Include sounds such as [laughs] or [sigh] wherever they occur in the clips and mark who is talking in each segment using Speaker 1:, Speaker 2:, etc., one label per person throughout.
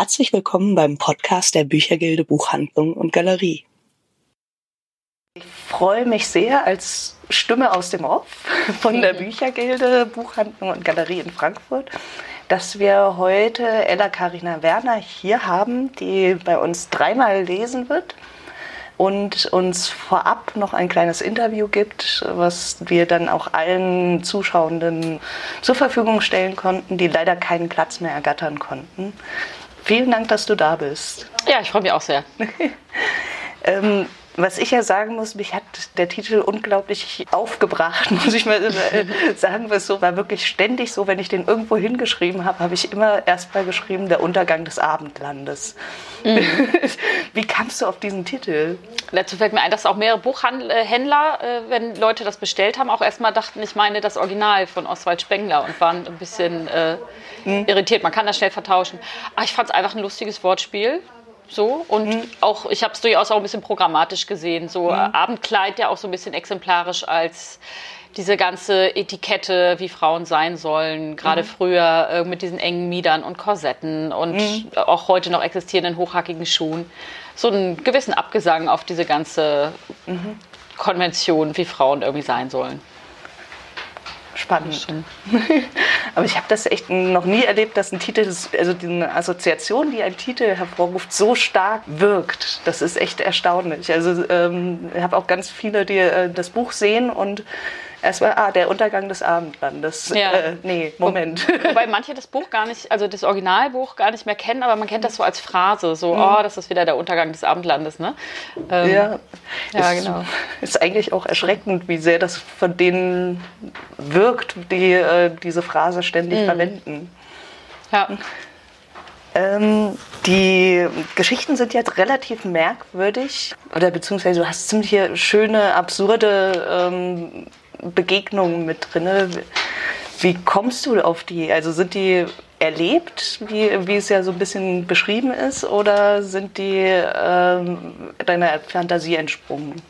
Speaker 1: Herzlich willkommen beim Podcast der Büchergilde Buchhandlung und Galerie. Ich freue mich sehr als Stimme aus dem Off von der Büchergilde Buchhandlung und Galerie in Frankfurt, dass wir heute Ella Karina Werner hier haben, die bei uns dreimal lesen wird und uns vorab noch ein kleines Interview gibt, was wir dann auch allen Zuschauenden zur Verfügung stellen konnten, die leider keinen Platz mehr ergattern konnten. Vielen Dank, dass du da bist.
Speaker 2: Ja, ich freue mich auch sehr. [laughs]
Speaker 1: ähm, was ich ja sagen muss, mich hat der Titel unglaublich aufgebracht, [laughs] muss ich mal sagen. Was so war wirklich ständig so, wenn ich den irgendwo hingeschrieben habe, habe ich immer erst mal geschrieben, der Untergang des Abendlandes. Mhm. [laughs] Wie kamst du auf diesen Titel?
Speaker 2: Dazu fällt mir ein, dass auch mehrere Buchhändler, äh, wenn Leute das bestellt haben, auch erstmal dachten, ich meine das Original von Oswald Spengler und waren ein bisschen äh, mhm. irritiert. Man kann das schnell vertauschen. Aber ich fand es einfach ein lustiges Wortspiel so und mhm. auch ich habe es durchaus auch ein bisschen programmatisch gesehen so mhm. Abendkleid ja auch so ein bisschen exemplarisch als diese ganze Etikette, wie Frauen sein sollen, gerade mhm. früher äh, mit diesen engen Miedern und Korsetten und mhm. auch heute noch existierenden hochhackigen Schuhen. So einen gewissen Abgesang auf diese ganze mhm. Konvention, wie Frauen irgendwie sein sollen
Speaker 1: spannend. [laughs] Aber ich habe das echt noch nie erlebt, dass ein Titel, also die Assoziation, die ein Titel hervorruft, so stark wirkt. Das ist echt erstaunlich. Also ähm, ich habe auch ganz viele, die äh, das Buch sehen und Erstmal, ah, der Untergang des Abendlandes. Ja. Äh, nee, Moment.
Speaker 2: Wobei manche das Buch gar nicht, also das Originalbuch gar nicht mehr kennen, aber man kennt das so als Phrase, so, mhm. oh, das ist wieder der Untergang des Abendlandes, ne?
Speaker 1: Ähm, ja, ja ist, genau. Ist eigentlich auch erschreckend, wie sehr das von denen wirkt, die äh, diese Phrase ständig mhm. verwenden. Ja. Ähm, die Geschichten sind jetzt relativ merkwürdig oder beziehungsweise du hast ziemlich schöne, absurde ähm, Begegnungen mit drin. Wie kommst du auf die? Also sind die erlebt, wie, wie es ja so ein bisschen beschrieben ist, oder sind die ähm, deiner Fantasie entsprungen?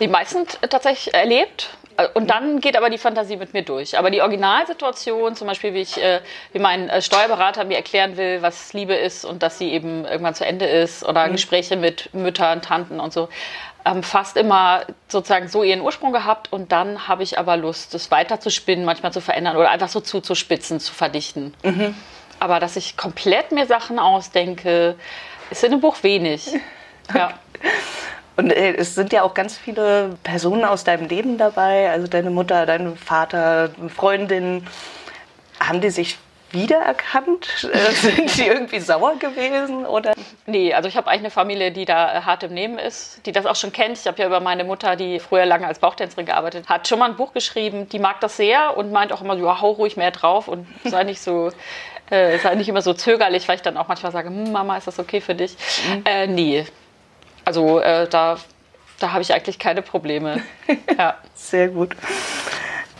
Speaker 2: Die meisten tatsächlich erlebt. Und dann geht aber die Fantasie mit mir durch. Aber die Originalsituation, zum Beispiel, wie ich, äh, wie mein äh, Steuerberater mir erklären will, was Liebe ist und dass sie eben irgendwann zu Ende ist, oder mhm. Gespräche mit Müttern, Tanten und so, ähm, fast immer sozusagen so ihren Ursprung gehabt und dann habe ich aber Lust, das weiter zu spinnen, manchmal zu verändern oder einfach so zuzuspitzen, zu verdichten. Mhm. Aber dass ich komplett mir Sachen ausdenke, ist in dem Buch wenig. [laughs] Ja.
Speaker 1: Und äh, es sind ja auch ganz viele Personen aus deinem Leben dabei, also deine Mutter, dein Vater, Freundin. Haben die sich wiedererkannt? [laughs] Sind die irgendwie sauer gewesen? Oder?
Speaker 2: Nee, also ich habe eigentlich eine Familie, die da äh, hart im Nehmen ist, die das auch schon kennt. Ich habe ja über meine Mutter, die früher lange als Bauchtänzerin gearbeitet hat, schon mal ein Buch geschrieben. Die mag das sehr und meint auch immer, ja, hau ruhig mehr drauf und sei nicht so. [laughs] Äh, sei nicht immer so zögerlich, weil ich dann auch manchmal sage, hm, Mama, ist das okay für dich? Mhm. Äh, nee. Also äh, da, da habe ich eigentlich keine Probleme. [laughs]
Speaker 1: ja. Sehr gut.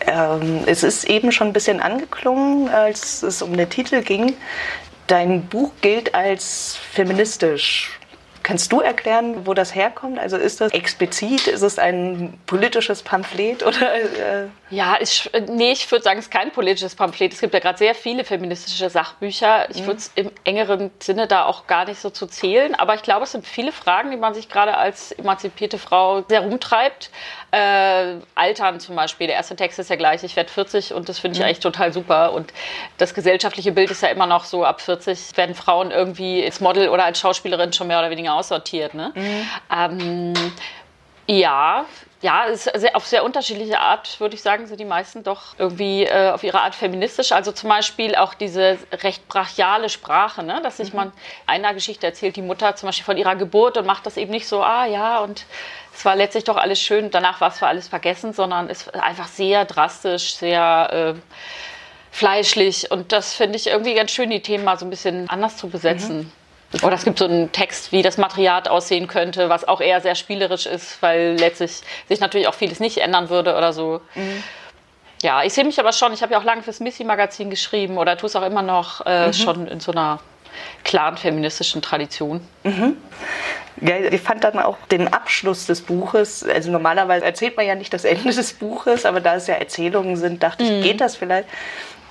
Speaker 1: Ähm, es ist eben schon ein bisschen angeklungen, als es um den Titel ging. Dein Buch gilt als feministisch. Kannst du erklären, wo das herkommt? Also ist das explizit? Ist es ein politisches Pamphlet oder? Äh
Speaker 2: ja, ich, nee, ich würde sagen, es ist kein politisches Pamphlet. Es gibt ja gerade sehr viele feministische Sachbücher. Ich mhm. würde es im engeren Sinne da auch gar nicht so zu zählen. Aber ich glaube, es sind viele Fragen, die man sich gerade als emanzipierte Frau sehr rumtreibt. Äh, Altern zum Beispiel. Der erste Text ist ja gleich, ich werde 40 und das finde ich mhm. eigentlich total super. Und das gesellschaftliche Bild ist ja immer noch so, ab 40 werden Frauen irgendwie als Model oder als Schauspielerin schon mehr oder weniger aussortiert. Ne? Mhm. Ähm, ja, ja, ist auf sehr unterschiedliche Art, würde ich sagen, sind die meisten doch irgendwie äh, auf ihre Art feministisch. Also zum Beispiel auch diese recht brachiale Sprache, ne? dass sich mhm. man einer Geschichte erzählt, die Mutter zum Beispiel von ihrer Geburt und macht das eben nicht so, ah ja, und es war letztlich doch alles schön, danach war es für alles vergessen, sondern ist einfach sehr drastisch, sehr äh, fleischlich. Und das finde ich irgendwie ganz schön, die Themen mal so ein bisschen anders zu besetzen. Mhm. Oder es gibt so einen Text, wie das Material aussehen könnte, was auch eher sehr spielerisch ist, weil letztlich sich natürlich auch vieles nicht ändern würde oder so. Mhm. Ja, ich sehe mich aber schon, ich habe ja auch lange fürs Missy-Magazin geschrieben oder tue es auch immer noch äh, mhm. schon in so einer klaren feministischen Tradition. Mhm.
Speaker 1: Ja, ich fand dann auch den Abschluss des Buches, also normalerweise erzählt man ja nicht das Ende des Buches, aber da es ja Erzählungen sind, dachte mhm. ich, geht das vielleicht.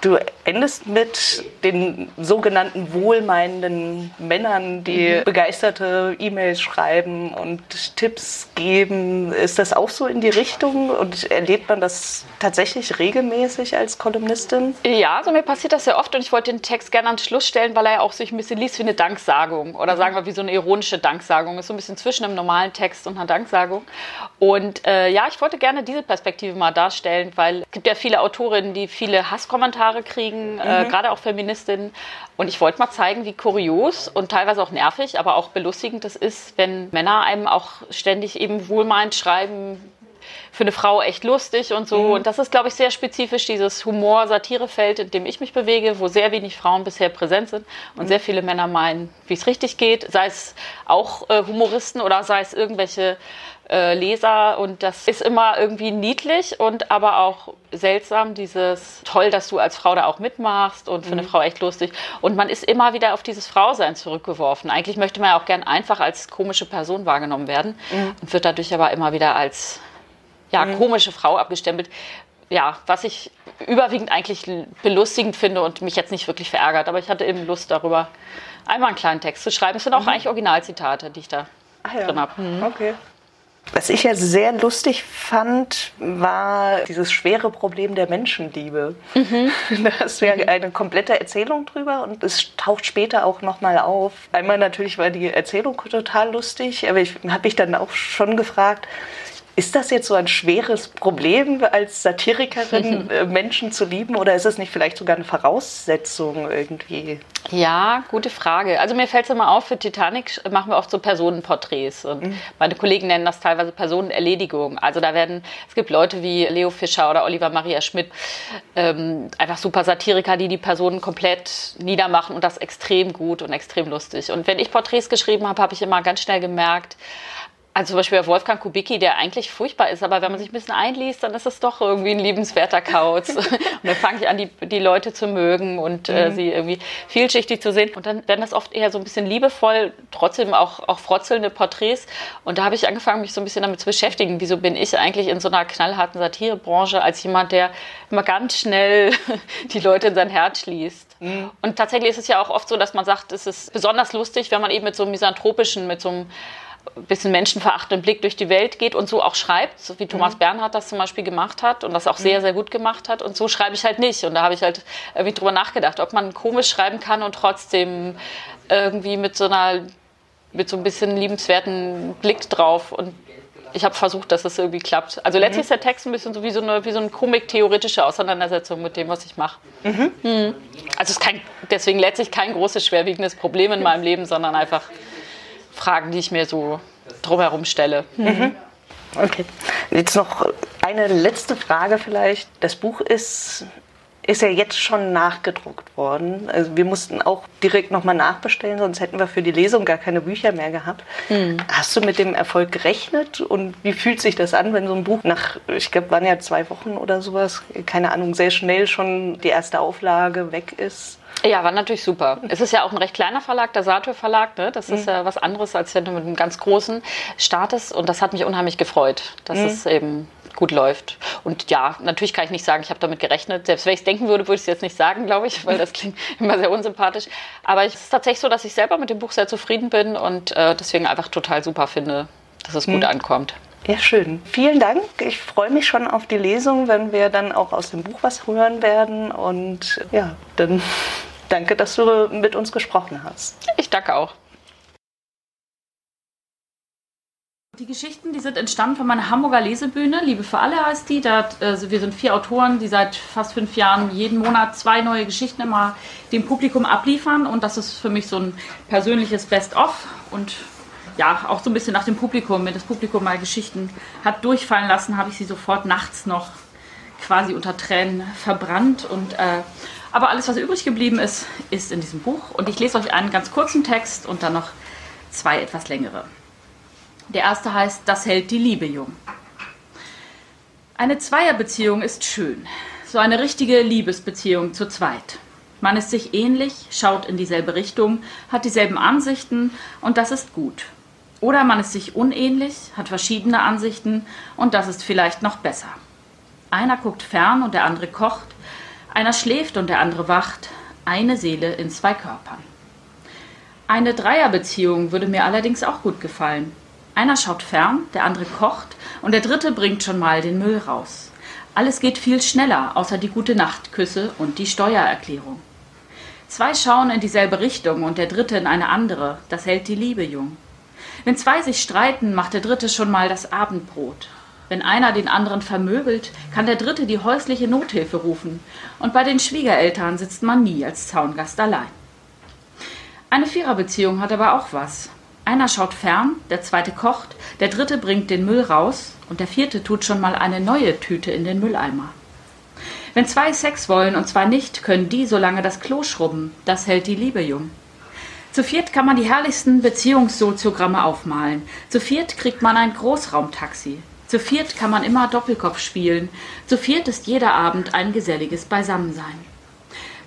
Speaker 1: Du endest mit den sogenannten wohlmeinenden Männern, die mhm. begeisterte E-Mails schreiben und Tipps geben. Ist das auch so in die Richtung und erlebt man das tatsächlich regelmäßig als Kolumnistin?
Speaker 2: Ja, also mir passiert das sehr oft und ich wollte den Text gerne an den Schluss stellen, weil er ja auch sich ein bisschen liest wie eine Danksagung oder mhm. sagen wir wie so eine ironische Danksagung. Ist so ein bisschen zwischen einem normalen Text und einer Danksagung. Und äh, ja, ich wollte gerne diese Perspektive mal darstellen, weil es gibt ja viele Autorinnen, die viele Hasskommentare kriegen. Äh, mhm. gerade auch Feministinnen. Und ich wollte mal zeigen, wie kurios und teilweise auch nervig, aber auch belustigend es ist, wenn Männer einem auch ständig eben wohlmeint schreiben, für eine Frau echt lustig und so. Mhm. Und das ist, glaube ich, sehr spezifisch, dieses Humor-Satire-Feld, in dem ich mich bewege, wo sehr wenig Frauen bisher präsent sind und mhm. sehr viele Männer meinen, wie es richtig geht, sei es auch äh, Humoristen oder sei es irgendwelche äh, Leser und das ist immer irgendwie niedlich und aber auch seltsam, dieses toll, dass du als Frau da auch mitmachst und für mhm. eine Frau echt lustig. Und man ist immer wieder auf dieses Frausein zurückgeworfen. Eigentlich möchte man ja auch gern einfach als komische Person wahrgenommen werden mhm. und wird dadurch aber immer wieder als ja, mhm. komische Frau abgestempelt. Ja, was ich überwiegend eigentlich belustigend finde und mich jetzt nicht wirklich verärgert, aber ich hatte eben Lust darüber, einmal einen kleinen Text zu schreiben. Es sind auch mhm. eigentlich Originalzitate, die ich da ah, ja. drin habe.
Speaker 1: Mhm. Okay. Was ich ja sehr lustig fand, war dieses schwere Problem der Menschenliebe. Mhm. [laughs] Da hast du ja eine komplette Erzählung drüber und es taucht später auch nochmal auf. Einmal natürlich war die Erzählung total lustig, aber ich habe mich dann auch schon gefragt, ist das jetzt so ein schweres Problem als Satirikerin, [laughs] äh, Menschen zu lieben oder ist es nicht vielleicht sogar eine Voraussetzung irgendwie?
Speaker 2: Ja, gute Frage. Also mir fällt es immer auf, für Titanic machen wir oft so Personenporträts und mhm. meine Kollegen nennen das teilweise Personenerledigung. Also da werden, es gibt Leute wie Leo Fischer oder Oliver Maria Schmidt, ähm, einfach super Satiriker, die die Personen komplett niedermachen und das extrem gut und extrem lustig. Und wenn ich Porträts geschrieben habe, habe ich immer ganz schnell gemerkt, also zum Beispiel Wolfgang Kubicki, der eigentlich furchtbar ist, aber wenn man sich ein bisschen einliest, dann ist es doch irgendwie ein liebenswerter Kauz. [laughs] und dann fange ich an, die, die Leute zu mögen und äh, mhm. sie irgendwie vielschichtig zu sehen. Und dann werden das oft eher so ein bisschen liebevoll, trotzdem auch, auch frotzelnde Porträts. Und da habe ich angefangen, mich so ein bisschen damit zu beschäftigen. Wieso bin ich eigentlich in so einer knallharten Satirebranche als jemand, der immer ganz schnell [laughs] die Leute in sein Herz schließt? Mhm. Und tatsächlich ist es ja auch oft so, dass man sagt, es ist besonders lustig, wenn man eben mit so einem misanthropischen, mit so einem bisschen menschenverachtenden Blick durch die Welt geht und so auch schreibt, so wie Thomas mhm. Bernhard das zum Beispiel gemacht hat und das auch sehr, mhm. sehr gut gemacht hat. Und so schreibe ich halt nicht. Und da habe ich halt irgendwie drüber nachgedacht, ob man komisch schreiben kann und trotzdem irgendwie mit so einer, mit so ein bisschen liebenswerten Blick drauf. Und ich habe versucht, dass das irgendwie klappt. Also letztlich mhm. ist der Text ein bisschen so wie so eine, wie so eine komik-theoretische Auseinandersetzung mit dem, was ich mache. Mhm. Mhm. Also es ist kein, deswegen letztlich kein großes, schwerwiegendes Problem in meinem Leben, sondern einfach Fragen, die ich mir so drumherum stelle. Mhm.
Speaker 1: Okay. Jetzt noch eine letzte Frage vielleicht. Das Buch ist, ist ja jetzt schon nachgedruckt worden. Also wir mussten auch direkt nochmal nachbestellen, sonst hätten wir für die Lesung gar keine Bücher mehr gehabt. Mhm. Hast du mit dem Erfolg gerechnet und wie fühlt sich das an, wenn so ein Buch nach, ich glaube, waren ja zwei Wochen oder sowas, keine Ahnung, sehr schnell schon die erste Auflage weg ist?
Speaker 2: Ja, war natürlich super. Es ist ja auch ein recht kleiner Verlag, der Satur Verlag. Ne? Das ist mhm. ja was anderes, als wenn du mit einem ganz großen startest. Und das hat mich unheimlich gefreut, dass mhm. es eben gut läuft. Und ja, natürlich kann ich nicht sagen, ich habe damit gerechnet. Selbst wenn ich es denken würde, würde ich es jetzt nicht sagen, glaube ich, weil das klingt [laughs] immer sehr unsympathisch. Aber es ist tatsächlich so, dass ich selber mit dem Buch sehr zufrieden bin und äh, deswegen einfach total super finde, dass es gut mhm. ankommt.
Speaker 1: Ja, schön. Vielen Dank. Ich freue mich schon auf die Lesung, wenn wir dann auch aus dem Buch was hören werden. Und ja, dann [laughs] danke, dass du mit uns gesprochen hast.
Speaker 2: Ich danke auch. Die Geschichten, die sind entstanden von meiner Hamburger Lesebühne. Liebe für alle heißt die. Da, also wir sind vier Autoren, die seit fast fünf Jahren jeden Monat zwei neue Geschichten immer dem Publikum abliefern. Und das ist für mich so ein persönliches Best-of. Und ja, auch so ein bisschen nach dem Publikum. Wenn das Publikum mal Geschichten hat durchfallen lassen, habe ich sie sofort nachts noch quasi unter Tränen verbrannt. Und, äh, aber alles, was übrig geblieben ist, ist in diesem Buch. Und ich lese euch einen ganz kurzen Text und dann noch zwei etwas längere. Der erste heißt Das hält die Liebe jung. Eine Zweierbeziehung ist schön. So eine richtige Liebesbeziehung zu zweit. Man ist sich ähnlich, schaut in dieselbe Richtung, hat dieselben Ansichten und das ist gut. Oder man ist sich unähnlich, hat verschiedene Ansichten und das ist vielleicht noch besser. Einer guckt fern und der andere kocht, Einer schläft und der andere wacht, eine Seele in zwei Körpern. Eine Dreierbeziehung würde mir allerdings auch gut gefallen. Einer schaut fern, der andere kocht und der dritte bringt schon mal den Müll raus. Alles geht viel schneller, außer die gute Nachtküsse und die Steuererklärung. Zwei schauen in dieselbe Richtung und der dritte in eine andere, das hält die Liebe jung. Wenn zwei sich streiten, macht der dritte schon mal das Abendbrot. Wenn einer den anderen vermöbelt, kann der dritte die häusliche Nothilfe rufen. Und bei den Schwiegereltern sitzt man nie als Zaungast allein. Eine Viererbeziehung hat aber auch was. Einer schaut fern, der zweite kocht, der dritte bringt den Müll raus und der vierte tut schon mal eine neue Tüte in den Mülleimer. Wenn zwei Sex wollen und zwei nicht, können die so lange das Klo schrubben. Das hält die Liebe jung. Zu viert kann man die herrlichsten Beziehungssoziogramme aufmalen. Zu viert kriegt man ein Großraumtaxi. Zu viert kann man immer Doppelkopf spielen. Zu viert ist jeder Abend ein geselliges Beisammensein.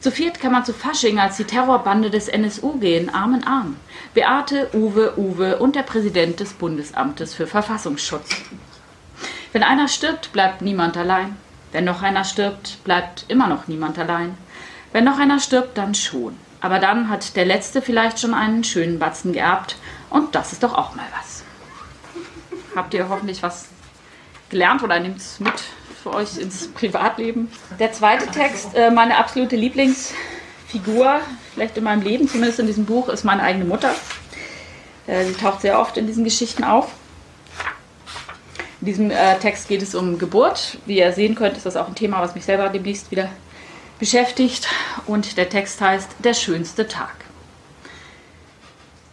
Speaker 2: Zu viert kann man zu Fasching als die Terrorbande des NSU gehen, Arm in Arm. Beate, Uwe, Uwe und der Präsident des Bundesamtes für Verfassungsschutz. Wenn einer stirbt, bleibt niemand allein. Wenn noch einer stirbt, bleibt immer noch niemand allein. Wenn noch einer stirbt, dann schon. Aber dann hat der Letzte vielleicht schon einen schönen Batzen geerbt und das ist doch auch mal was. Habt ihr hoffentlich was gelernt oder nehmt es mit für euch ins Privatleben. Der zweite Text, äh, meine absolute Lieblingsfigur, vielleicht in meinem Leben, zumindest in diesem Buch, ist meine eigene Mutter. Äh, sie taucht sehr oft in diesen Geschichten auf. In diesem äh, Text geht es um Geburt. Wie ihr sehen könnt, ist das auch ein Thema, was mich selber demnächst wieder beschäftigt. Und der Text heißt Der schönste Tag.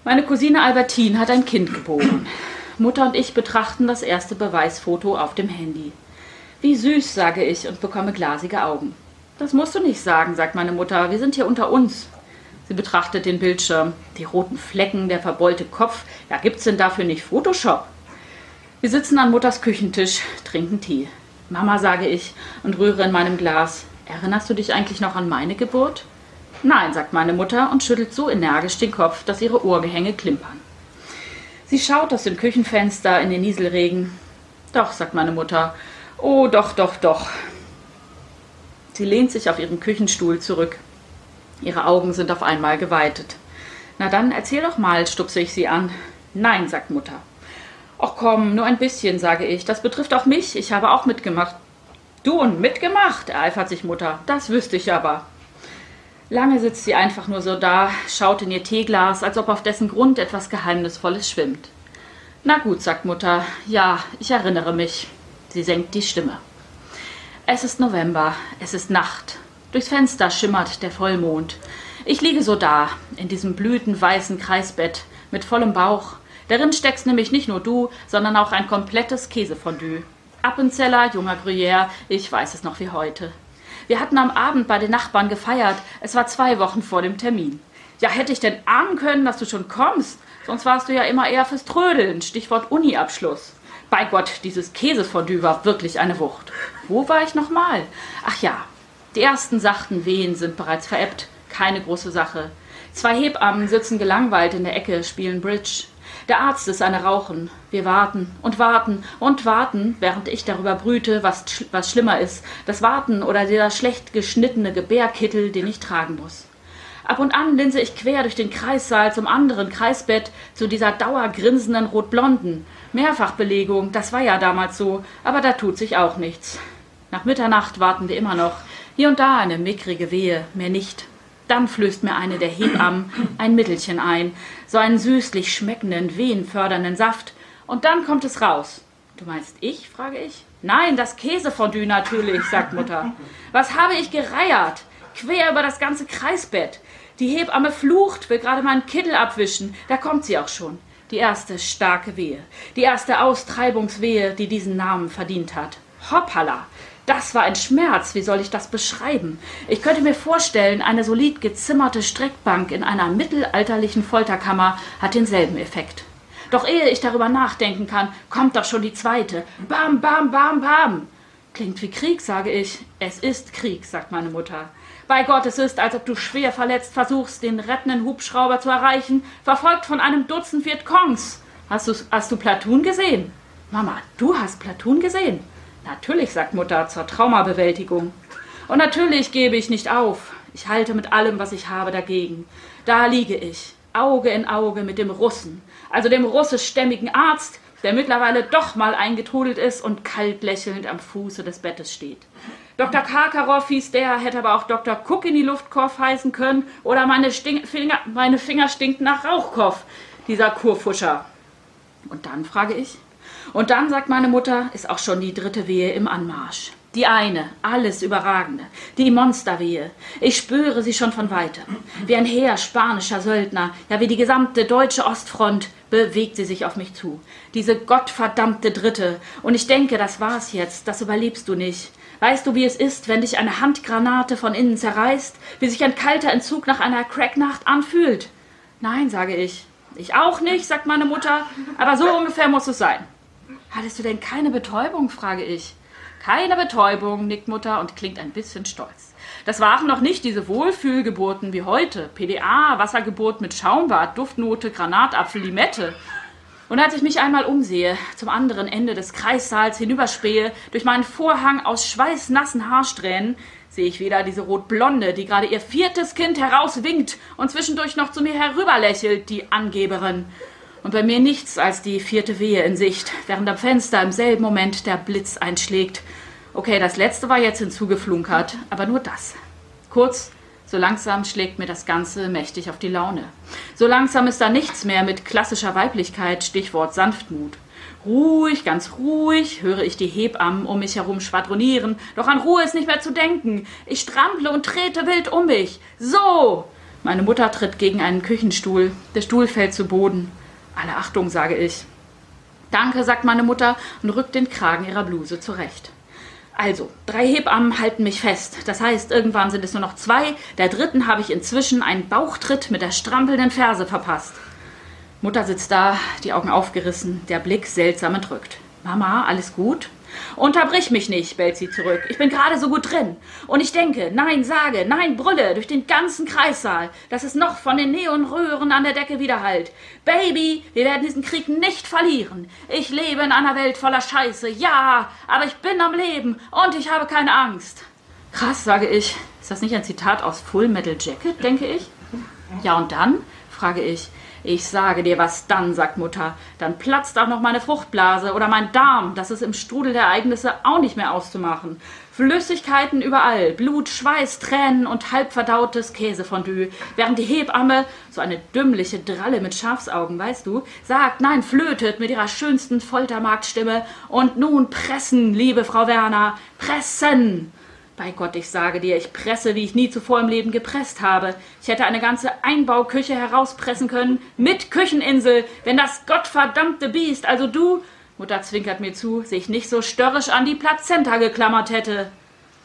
Speaker 2: Meine Cousine Albertine hat ein Kind geboren. Mutter und ich betrachten das erste Beweisfoto auf dem Handy. Wie süß, sage ich und bekomme glasige Augen. Das musst du nicht sagen, sagt meine Mutter. Wir sind hier unter uns. Sie betrachtet den Bildschirm. Die roten Flecken, der verbeulte Kopf. Ja, gibt's denn dafür nicht Photoshop? Wir sitzen an Mutters Küchentisch, trinken Tee. Mama, sage ich und rühre in meinem Glas. Erinnerst du dich eigentlich noch an meine Geburt? Nein, sagt meine Mutter und schüttelt so energisch den Kopf, dass ihre Ohrgehänge klimpern. Sie schaut aus dem Küchenfenster in den Nieselregen. Doch, sagt meine Mutter. Oh, doch, doch, doch. Sie lehnt sich auf ihren Küchenstuhl zurück. Ihre Augen sind auf einmal geweitet. Na dann, erzähl doch mal, stupse ich sie an. Nein, sagt Mutter. Ach komm, nur ein bisschen, sage ich. Das betrifft auch mich. Ich habe auch mitgemacht. Du und mitgemacht, ereifert sich Mutter. Das wüsste ich aber. Lange sitzt sie einfach nur so da, schaut in ihr Teeglas, als ob auf dessen Grund etwas Geheimnisvolles schwimmt. Na gut, sagt Mutter, ja, ich erinnere mich. Sie senkt die Stimme. Es ist November, es ist Nacht. Durchs Fenster schimmert der Vollmond. Ich liege so da, in diesem blütenweißen Kreisbett, mit vollem Bauch. Darin steckst nämlich nicht nur du, sondern auch ein komplettes Käsefondue. Appenzeller, junger Gruyère, ich weiß es noch wie heute. Wir hatten am Abend bei den Nachbarn gefeiert. Es war zwei Wochen vor dem Termin. Ja, hätte ich denn ahnen können, dass du schon kommst? Sonst warst du ja immer eher fürs Trödeln. Stichwort Uni-Abschluss. Bei Gott, dieses Käsefondue war wirklich eine Wucht. Wo war ich nochmal? Ach ja, die ersten sachten Wehen sind bereits verebbt. Keine große Sache. Zwei Hebammen sitzen gelangweilt in der Ecke, spielen Bridge. Der Arzt ist eine Rauchen. Wir warten und warten und warten, während ich darüber brüte, was, was schlimmer ist. Das Warten oder dieser schlecht geschnittene Gebärkittel, den ich tragen muss. Ab und an linse ich quer durch den Kreissaal zum anderen Kreisbett, zu dieser dauergrinsenden Rotblonden. Mehrfachbelegung, das war ja damals so, aber da tut sich auch nichts. Nach Mitternacht warten wir immer noch. Hier und da eine mickrige Wehe, mehr nicht. Dann flößt mir eine der Hebammen ein Mittelchen ein, so einen süßlich schmeckenden, wehenfördernden Saft, und dann kommt es raus. Du meinst ich? frage ich. Nein, das Käsefondue natürlich, sagt Mutter. Was habe ich gereiert? Quer über das ganze Kreisbett. Die Hebamme flucht, will gerade meinen Kittel abwischen. Da kommt sie auch schon. Die erste starke Wehe. Die erste Austreibungswehe, die diesen Namen verdient hat. Hoppala! Das war ein Schmerz. Wie soll ich das beschreiben? Ich könnte mir vorstellen, eine solid gezimmerte Streckbank in einer mittelalterlichen Folterkammer hat denselben Effekt. Doch ehe ich darüber nachdenken kann, kommt doch schon die zweite. Bam, bam, bam, bam. Klingt wie Krieg, sage ich. Es ist Krieg, sagt meine Mutter. Bei Gott, es ist, als ob du schwer verletzt versuchst, den rettenden Hubschrauber zu erreichen, verfolgt von einem Dutzend Vietcongs. Hast, hast du Platoon gesehen? Mama, du hast Platoon gesehen? Natürlich, sagt Mutter, zur Traumabewältigung. Und natürlich gebe ich nicht auf. Ich halte mit allem, was ich habe, dagegen. Da liege ich, Auge in Auge mit dem Russen, also dem russischstämmigen Arzt, der mittlerweile doch mal eingetrudelt ist und kalt lächelnd am Fuße des Bettes steht. Dr. Karkarow hieß der, hätte aber auch Dr. Cook in die Luftkopf heißen können oder meine, Finger, meine Finger stinken nach Rauchkopf, dieser Kurfuscher. Und dann frage ich. Und dann, sagt meine Mutter, ist auch schon die dritte Wehe im Anmarsch. Die eine, alles überragende, die Monsterwehe. Ich spüre sie schon von weitem. Wie ein Heer spanischer Söldner, ja wie die gesamte deutsche Ostfront, bewegt sie sich auf mich zu. Diese gottverdammte Dritte. Und ich denke, das war's jetzt, das überlebst du nicht. Weißt du, wie es ist, wenn dich eine Handgranate von innen zerreißt? Wie sich ein kalter Entzug nach einer Cracknacht anfühlt? Nein, sage ich. Ich auch nicht, sagt meine Mutter, aber so ungefähr muss es sein. Hattest du denn keine Betäubung? frage ich. Keine Betäubung, nickt Mutter und klingt ein bisschen stolz. Das waren noch nicht diese Wohlfühlgeburten wie heute. PDA, Wassergeburt mit Schaumbad, Duftnote, Granatapfel, Limette. Und als ich mich einmal umsehe, zum anderen Ende des Kreissaals hinüberspähe, durch meinen Vorhang aus schweißnassen Haarsträhnen, sehe ich wieder diese Rotblonde, die gerade ihr viertes Kind herauswinkt und zwischendurch noch zu mir herüberlächelt, die Angeberin. Und bei mir nichts als die vierte Wehe in Sicht, während am Fenster im selben Moment der Blitz einschlägt. Okay, das letzte war jetzt hinzugeflunkert, aber nur das. Kurz, so langsam schlägt mir das Ganze mächtig auf die Laune. So langsam ist da nichts mehr mit klassischer Weiblichkeit, Stichwort Sanftmut. Ruhig, ganz ruhig höre ich die Hebammen um mich herum schwadronieren, doch an Ruhe ist nicht mehr zu denken. Ich strample und trete wild um mich. So! Meine Mutter tritt gegen einen Küchenstuhl. Der Stuhl fällt zu Boden. Alle Achtung, sage ich. Danke, sagt meine Mutter und rückt den Kragen ihrer Bluse zurecht. Also, drei Hebammen halten mich fest. Das heißt, irgendwann sind es nur noch zwei. Der dritten habe ich inzwischen einen Bauchtritt mit der strampelnden Ferse verpasst. Mutter sitzt da, die Augen aufgerissen, der Blick seltsam entrückt. Mama, alles gut? Unterbrich mich nicht, bellt sie zurück. Ich bin gerade so gut drin. Und ich denke, nein, sage, nein, brülle durch den ganzen Kreissaal, dass es noch von den Neonröhren an der Decke widerhallt. Baby, wir werden diesen Krieg nicht verlieren. Ich lebe in einer Welt voller Scheiße, ja, aber ich bin am Leben und ich habe keine Angst. Krass, sage ich. Ist das nicht ein Zitat aus Full Metal Jacket, denke ich? Ja, und dann? frage ich. Ich sage dir was dann, sagt Mutter. Dann platzt auch noch meine Fruchtblase oder mein Darm. Das ist im Strudel der Ereignisse auch nicht mehr auszumachen. Flüssigkeiten überall, Blut, Schweiß, Tränen und halbverdautes Käsefondue. Während die Hebamme, so eine dümmliche Dralle mit Schafsaugen, weißt du, sagt, nein, flötet mit ihrer schönsten Foltermarktstimme. Und nun pressen, liebe Frau Werner, pressen! Bei Gott, ich sage dir, ich presse, wie ich nie zuvor im Leben gepresst habe. Ich hätte eine ganze Einbauküche herauspressen können, mit Kücheninsel, wenn das gottverdammte Biest, also du, Mutter zwinkert mir zu, sich nicht so störrisch an die Plazenta geklammert hätte.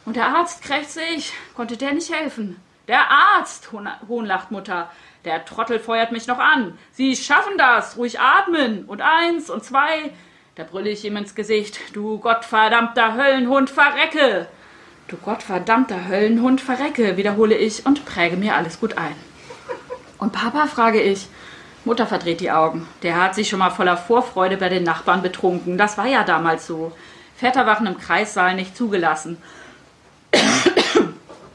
Speaker 2: Und der Arzt, krächze ich, konnte der nicht helfen. Der Arzt, hohnlacht Mutter. Der Trottel feuert mich noch an. Sie schaffen das, ruhig atmen. Und eins und zwei. Da brülle ich ihm ins Gesicht. Du gottverdammter Höllenhund, verrecke! Du gottverdammter Höllenhund, verrecke, wiederhole ich und präge mir alles gut ein. Und Papa, frage ich. Mutter verdreht die Augen. Der hat sich schon mal voller Vorfreude bei den Nachbarn betrunken. Das war ja damals so. Väter waren im Kreissaal nicht zugelassen. [coughs]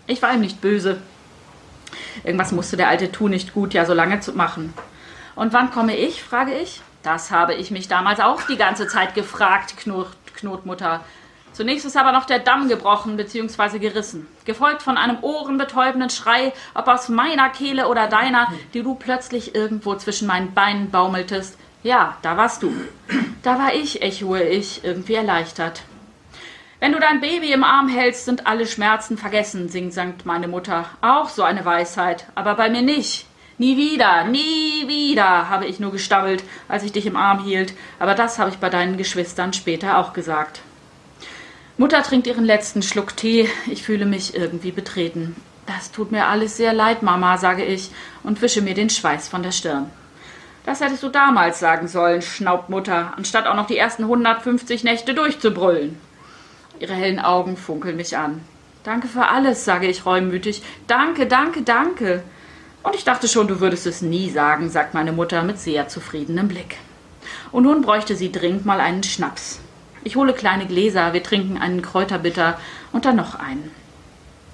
Speaker 2: Ich war ihm nicht böse. Irgendwas musste der alte Tu nicht gut, ja so lange zu machen. Und wann komme ich, frage ich. Das habe ich mich damals auch die ganze Zeit gefragt, knurrt, knurrt Mutter. Zunächst ist aber noch der Damm gebrochen bzw. gerissen, gefolgt von einem ohrenbetäubenden Schrei, ob aus meiner Kehle oder deiner, die du plötzlich irgendwo zwischen meinen Beinen baumeltest. Ja, da warst du. Da war ich, echoe ich, irgendwie erleichtert. Wenn du dein Baby im Arm hältst, sind alle Schmerzen vergessen, singt meine Mutter. Auch so eine Weisheit, aber bei mir nicht. Nie wieder, nie wieder, habe ich nur gestammelt, als ich dich im Arm hielt, aber das habe ich bei deinen Geschwistern später auch gesagt. Mutter trinkt ihren letzten Schluck Tee. Ich fühle mich irgendwie betreten. Das tut mir alles sehr leid, Mama, sage ich und wische mir den Schweiß von der Stirn. Das hättest du damals sagen sollen, schnaubt Mutter, anstatt auch noch die ersten 150 Nächte durchzubrüllen. Ihre hellen Augen funkeln mich an. Danke für alles, sage ich reumütig. Danke, danke, danke. Und ich dachte schon, du würdest es nie sagen, sagt meine Mutter mit sehr zufriedenem Blick. Und nun bräuchte sie dringend mal einen Schnaps. Ich hole kleine Gläser, wir trinken einen Kräuterbitter und dann noch einen.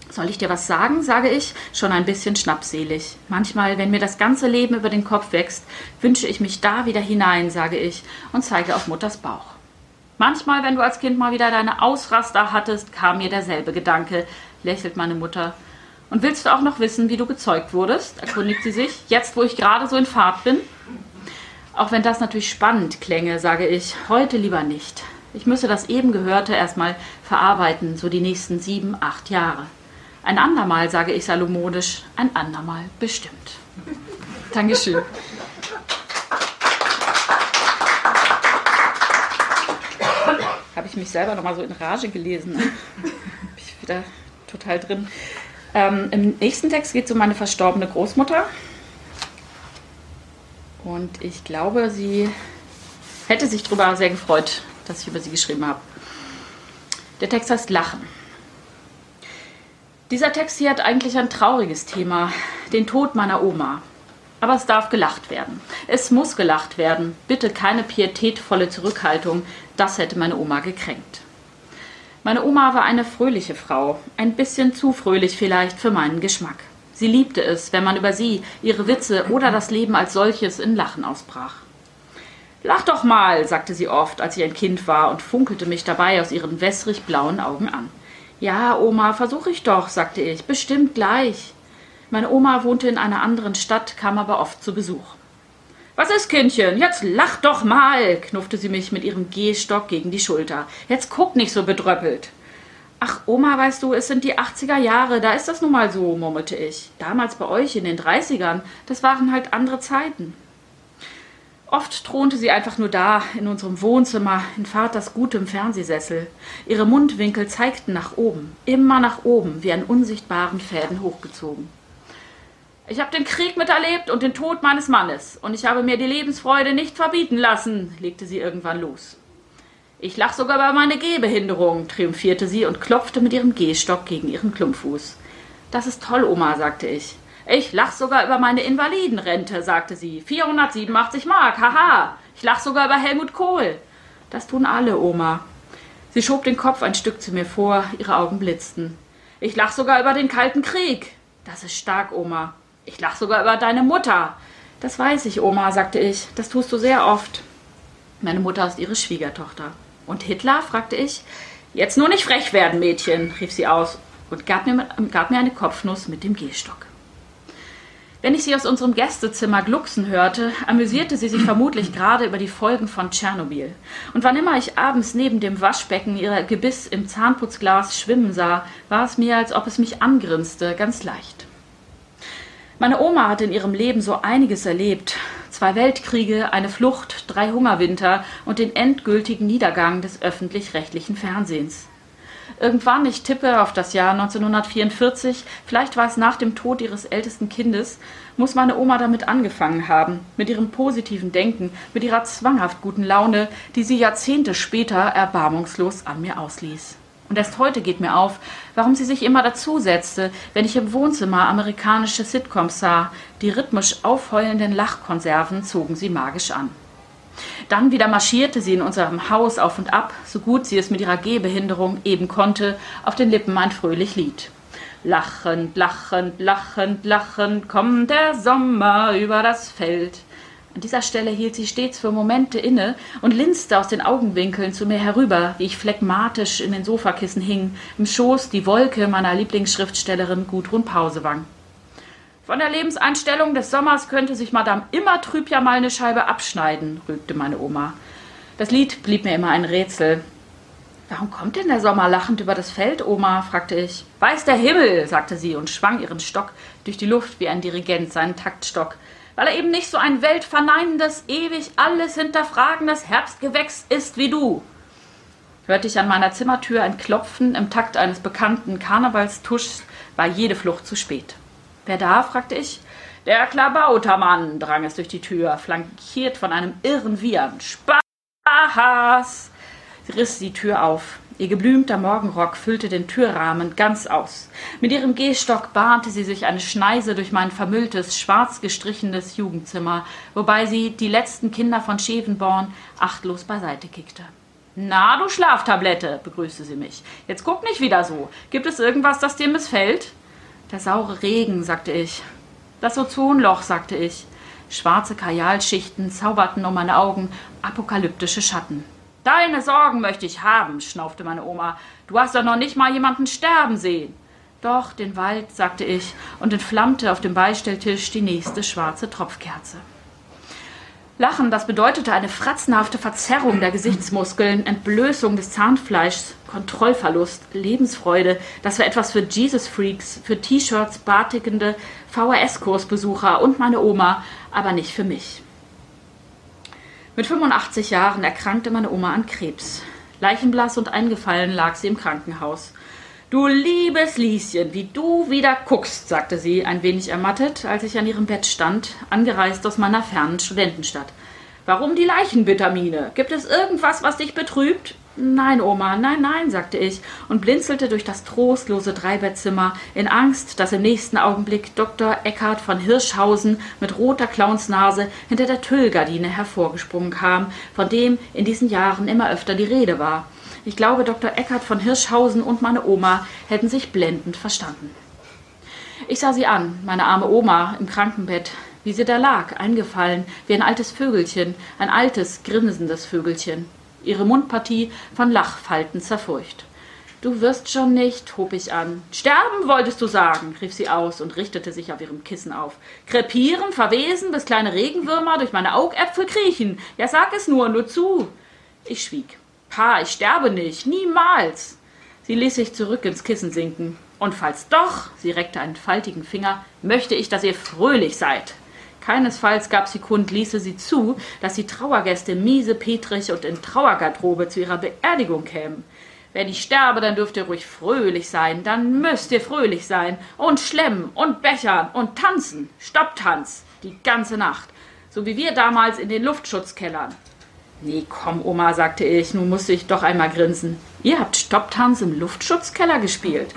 Speaker 2: Soll ich dir was sagen, sage ich, schon ein bisschen schnappselig. Manchmal, wenn mir das ganze Leben über den Kopf wächst, wünsche ich mich da wieder hinein, sage ich und zeige auf Mutters Bauch. Manchmal, wenn du als Kind mal wieder deine Ausraster hattest, kam mir derselbe Gedanke, lächelt meine Mutter. Und willst du auch noch wissen, wie du gezeugt wurdest? erkundigt sie sich, jetzt wo ich gerade so in Fahrt bin. Auch wenn das natürlich spannend klänge, sage ich, heute lieber nicht. Ich müsse das eben Gehörte erstmal verarbeiten, so die nächsten sieben, acht Jahre. Ein andermal, sage ich salomonisch, ein andermal bestimmt. [laughs] Dankeschön. Habe ich mich selber nochmal so in Rage gelesen. Bin ich wieder total drin. Ähm, Im nächsten Text geht es um meine verstorbene Großmutter. Und ich glaube, sie hätte sich darüber sehr gefreut, dass ich über sie geschrieben habe. Der Text heißt Lachen. Dieser Text hier hat eigentlich ein trauriges Thema, den Tod meiner Oma. Aber es darf gelacht werden. Es muss gelacht werden. Bitte keine pietätvolle Zurückhaltung. Das hätte meine Oma gekränkt. Meine Oma war eine fröhliche Frau, ein bisschen zu fröhlich vielleicht für meinen Geschmack. Sie liebte es, wenn man über sie, ihre Witze oder das Leben als solches in Lachen ausbrach. Lach doch mal, sagte sie oft, als ich ein Kind war und funkelte mich dabei aus ihren wässrig blauen Augen an. Ja, Oma, versuch ich doch, sagte ich, bestimmt gleich. Meine Oma wohnte in einer anderen Stadt, kam aber oft zu Besuch. Was ist, Kindchen? Jetzt lach doch mal, knuffte sie mich mit ihrem Gehstock gegen die Schulter. Jetzt guck nicht so bedröppelt. Ach, Oma, weißt du, es sind die 80er Jahre, da ist das nun mal so, murmelte ich. Damals bei euch in den 30ern, das waren halt andere Zeiten. Oft thronte sie einfach nur da, in unserem Wohnzimmer, in Vaters gutem Fernsehsessel. Ihre Mundwinkel zeigten nach oben, immer nach oben, wie an unsichtbaren Fäden hochgezogen. Ich habe den Krieg miterlebt und den Tod meines Mannes, und ich habe mir die Lebensfreude nicht verbieten lassen, legte sie irgendwann los. Ich lach sogar über meine Gehbehinderung, triumphierte sie und klopfte mit ihrem Gehstock gegen ihren Klumpfuß. Das ist toll, Oma, sagte ich. Ich lach sogar über meine Invalidenrente, sagte sie. 487 Mark, haha. Ich lach sogar über Helmut Kohl. Das tun alle, Oma. Sie schob den Kopf ein Stück zu mir vor, ihre Augen blitzten. Ich lach sogar über den Kalten Krieg. Das ist stark, Oma. Ich lach sogar über deine Mutter. Das weiß ich, Oma, sagte ich. Das tust du sehr oft. Meine Mutter ist ihre Schwiegertochter. Und Hitler? fragte ich. Jetzt nur nicht frech werden, Mädchen, rief sie aus und gab mir, gab mir eine Kopfnuss mit dem Gehstock. Wenn ich sie aus unserem Gästezimmer glucksen hörte, amüsierte sie sich vermutlich gerade über die Folgen von Tschernobyl. Und wann immer ich abends neben dem Waschbecken ihr Gebiss im Zahnputzglas schwimmen sah, war es mir, als ob es mich angrinste, ganz leicht. Meine Oma hat in ihrem Leben so einiges erlebt. Zwei Weltkriege, eine Flucht, drei Hungerwinter und den endgültigen Niedergang des öffentlich-rechtlichen Fernsehens. Irgendwann, ich tippe auf das Jahr 1944, vielleicht war es nach dem Tod ihres ältesten Kindes, muss meine Oma damit angefangen haben, mit ihrem positiven Denken, mit ihrer zwanghaft guten Laune, die sie Jahrzehnte später erbarmungslos an mir ausließ. Und erst heute geht mir auf, warum sie sich immer dazusetzte, wenn ich im Wohnzimmer amerikanische Sitcoms sah. Die rhythmisch aufheulenden Lachkonserven zogen sie magisch an. Dann wieder marschierte sie in unserem Haus auf und ab, so gut sie es mit ihrer Gehbehinderung eben konnte, auf den Lippen ein fröhlich Lied. Lachend, lachend, lachend, lachend kommt der Sommer über das Feld. An dieser Stelle hielt sie stets für Momente inne und linste aus den Augenwinkeln zu mir herüber, wie ich phlegmatisch in den Sofakissen hing, im Schoß die Wolke meiner Lieblingsschriftstellerin Gudrun Pausewang. Von der Lebenseinstellung des Sommers könnte sich Madame immer trüb ja mal eine Scheibe abschneiden, rügte meine Oma. Das Lied blieb mir immer ein Rätsel. Warum kommt denn der Sommer lachend über das Feld, Oma? fragte ich. Weiß der Himmel, sagte sie und schwang ihren Stock durch die Luft wie ein Dirigent seinen Taktstock, weil er eben nicht so ein weltverneinendes, ewig alles hinterfragendes Herbstgewächs ist wie du. Hörte ich an meiner Zimmertür ein Klopfen im Takt eines bekannten Karnevalstuschs, war jede Flucht zu spät. Wer da? fragte ich. Der Klabautermann, drang es durch die Tür, flankiert von einem irren Wiehern. Spaß! Sie riss die Tür auf. Ihr geblümter Morgenrock füllte den Türrahmen ganz aus. Mit ihrem Gehstock bahnte sie sich eine Schneise durch mein vermülltes, schwarz gestrichenes Jugendzimmer, wobei sie die letzten Kinder von Schevenborn achtlos beiseite kickte. Na, du Schlaftablette, begrüßte sie mich. Jetzt guck nicht wieder so. Gibt es irgendwas, das dir missfällt? Der saure Regen, sagte ich. Das Ozonloch, sagte ich. Schwarze Kajalschichten zauberten um meine Augen, apokalyptische Schatten. Deine Sorgen möchte ich haben, schnaufte meine Oma. Du hast doch noch nicht mal jemanden sterben sehen. Doch, den Wald, sagte ich und entflammte auf dem Beistelltisch die nächste schwarze Tropfkerze. Lachen, das bedeutete eine fratzenhafte Verzerrung der Gesichtsmuskeln, Entblößung des Zahnfleischs, Kontrollverlust, Lebensfreude. Das war etwas für Jesus-Freaks, für T-Shirts, bartigende VHS-Kursbesucher und meine Oma, aber nicht für mich. Mit 85 Jahren erkrankte meine Oma an Krebs. Leichenblass und eingefallen lag sie im Krankenhaus. Du liebes Lieschen, wie du wieder guckst, sagte sie, ein wenig ermattet, als ich an ihrem Bett stand, angereist aus meiner fernen Studentenstadt. Warum die Leichenvitamine? Gibt es irgendwas, was dich betrübt? Nein, Oma, nein, nein, sagte ich und blinzelte durch das trostlose Dreibettzimmer in Angst, dass im nächsten Augenblick Dr. Eckhard von Hirschhausen mit roter Clownsnase hinter der Tüllgardine hervorgesprungen kam, von dem in diesen Jahren immer öfter die Rede war. Ich glaube, Dr. Eckert von Hirschhausen und meine Oma hätten sich blendend verstanden. Ich sah sie an, meine arme Oma im Krankenbett, wie sie da lag, eingefallen, wie ein altes Vögelchen, ein altes, grinsendes Vögelchen, ihre Mundpartie von Lachfalten zerfurcht. Du wirst schon nicht, hob ich an. Sterben wolltest du sagen, rief sie aus und richtete sich auf ihrem Kissen auf. Krepieren, verwesen, bis kleine Regenwürmer durch meine Augäpfel kriechen. Ja, sag es nur, nur zu. Ich schwieg. Pa, ich sterbe nicht, niemals. Sie ließ sich zurück ins Kissen sinken. Und falls doch, sie reckte einen faltigen Finger, möchte ich, dass ihr fröhlich seid. Keinesfalls gab sie kund, ließe sie zu, dass die Trauergäste miese, petrig und in Trauergarderobe zu ihrer Beerdigung kämen. Wenn ich sterbe, dann dürft ihr ruhig fröhlich sein, dann müsst ihr fröhlich sein und schlemmen und bechern und tanzen, Stopptanz, die ganze Nacht, so wie wir damals in den Luftschutzkellern. Nee, komm, Oma, sagte ich, nun musste ich doch einmal grinsen. Ihr habt Stopptanz im Luftschutzkeller gespielt.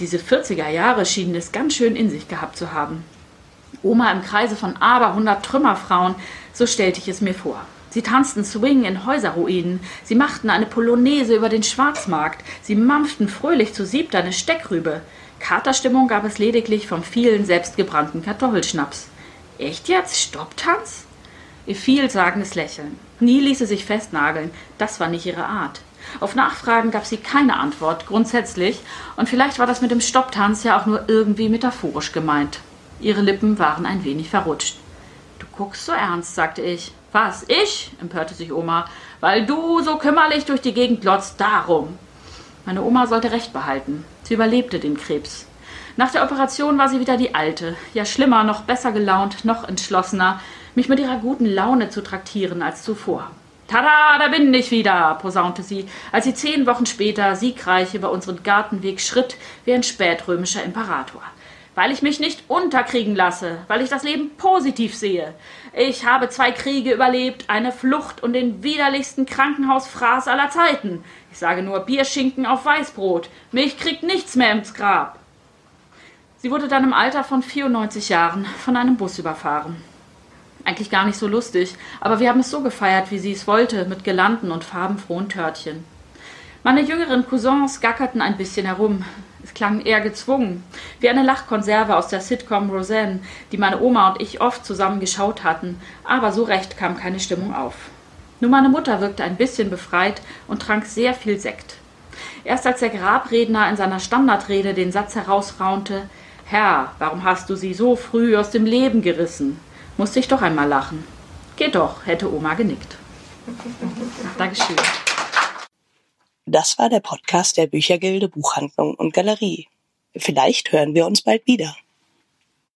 Speaker 2: Diese 40er Jahre schienen es ganz schön in sich gehabt zu haben. Oma im Kreise von aber hundert Trümmerfrauen, so stellte ich es mir vor. Sie tanzten Swing in Häuserruinen, sie machten eine Polonaise über den Schwarzmarkt, sie mampften fröhlich zu siebt eine Steckrübe. Katerstimmung gab es lediglich vom vielen selbstgebrannten Kartoffelschnaps. Echt jetzt? Stopptanz? Ihr vielsagendes Lächeln. Nie ließ sie sich festnageln, das war nicht ihre Art. Auf Nachfragen gab sie keine Antwort, grundsätzlich, und vielleicht war das mit dem Stopptanz ja auch nur irgendwie metaphorisch gemeint. Ihre Lippen waren ein wenig verrutscht. Du guckst so ernst, sagte ich. Was, ich? empörte sich Oma. Weil du so kümmerlich durch die Gegend glotzt, darum. Meine Oma sollte recht behalten. Sie überlebte den Krebs. Nach der Operation war sie wieder die alte, ja schlimmer, noch besser gelaunt, noch entschlossener, mich mit ihrer guten Laune zu traktieren als zuvor. Tada, da bin ich wieder, posaunte sie, als sie zehn Wochen später siegreich über unseren Gartenweg schritt wie ein spätrömischer Imperator. Weil ich mich nicht unterkriegen lasse, weil ich das Leben positiv sehe. Ich habe zwei Kriege überlebt, eine Flucht und den widerlichsten Krankenhausfraß aller Zeiten. Ich sage nur Bierschinken auf Weißbrot. Mich kriegt nichts mehr ins Grab. Sie wurde dann im Alter von 94 Jahren von einem Bus überfahren. Eigentlich gar nicht so lustig, aber wir haben es so gefeiert, wie sie es wollte, mit Gelanden und farbenfrohen Törtchen. Meine jüngeren Cousins gackerten ein bisschen herum. Es klang eher gezwungen, wie eine Lachkonserve aus der Sitcom Roseanne, die meine Oma und ich oft zusammen geschaut hatten, aber so recht kam keine Stimmung auf. Nur meine Mutter wirkte ein bisschen befreit und trank sehr viel Sekt. Erst als der Grabredner in seiner Standardrede den Satz herausraunte Herr, warum hast du sie so früh aus dem Leben gerissen? Musste ich doch einmal lachen. Geht doch, hätte Oma genickt. [laughs] Dankeschön.
Speaker 1: Das war der Podcast der Büchergilde Buchhandlung und Galerie. Vielleicht hören wir uns bald wieder.